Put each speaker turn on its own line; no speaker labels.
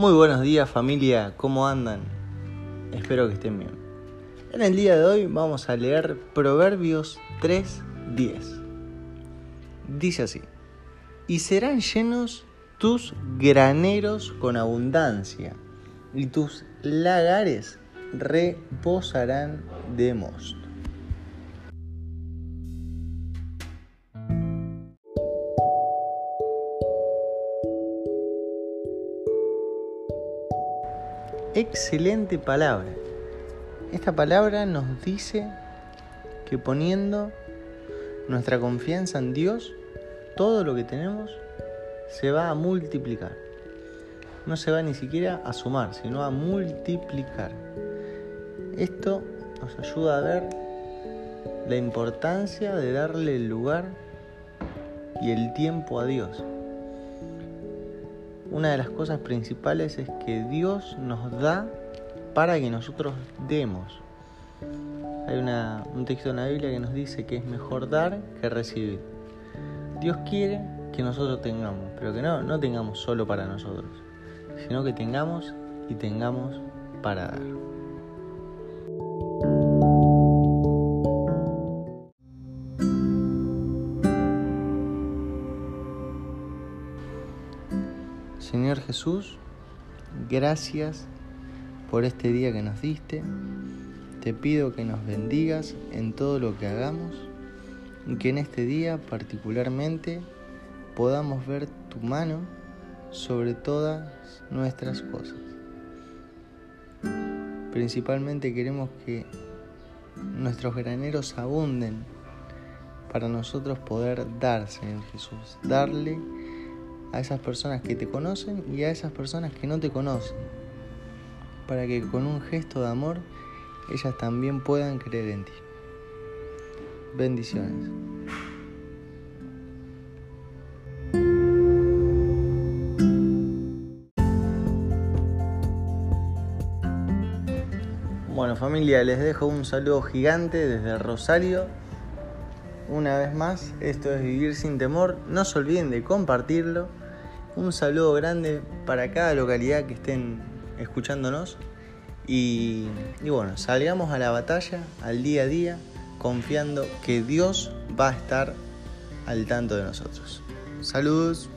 Muy buenos días familia, ¿cómo andan? Espero que estén bien. En el día de hoy vamos a leer Proverbios 3:10. Dice así, y serán llenos tus graneros con abundancia, y tus lagares reposarán de mosto. Excelente palabra. Esta palabra nos dice que poniendo nuestra confianza en Dios, todo lo que tenemos se va a multiplicar. No se va ni siquiera a sumar, sino a multiplicar. Esto nos ayuda a ver la importancia de darle el lugar y el tiempo a Dios una de las cosas principales es que Dios nos da para que nosotros demos. Hay un texto en la Biblia que nos dice que es mejor dar que recibir. Dios quiere que nosotros tengamos, pero que no, no tengamos solo para nosotros, sino que tengamos y tengamos para dar. Señor Jesús, gracias por este día que nos diste. Te pido que nos bendigas en todo lo que hagamos y que en este día particularmente podamos ver tu mano sobre todas nuestras cosas. Principalmente queremos que nuestros graneros abunden para nosotros poder dar, Señor Jesús, darle a esas personas que te conocen y a esas personas que no te conocen, para que con un gesto de amor ellas también puedan creer en ti. Bendiciones. Bueno familia, les dejo un saludo gigante desde Rosario. Una vez más, esto es Vivir sin Temor. No se olviden de compartirlo un saludo grande para cada localidad que estén escuchándonos. Y, y, bueno, salgamos a la batalla, al día a día, confiando que Dios va a estar al tanto de nosotros. Saludos.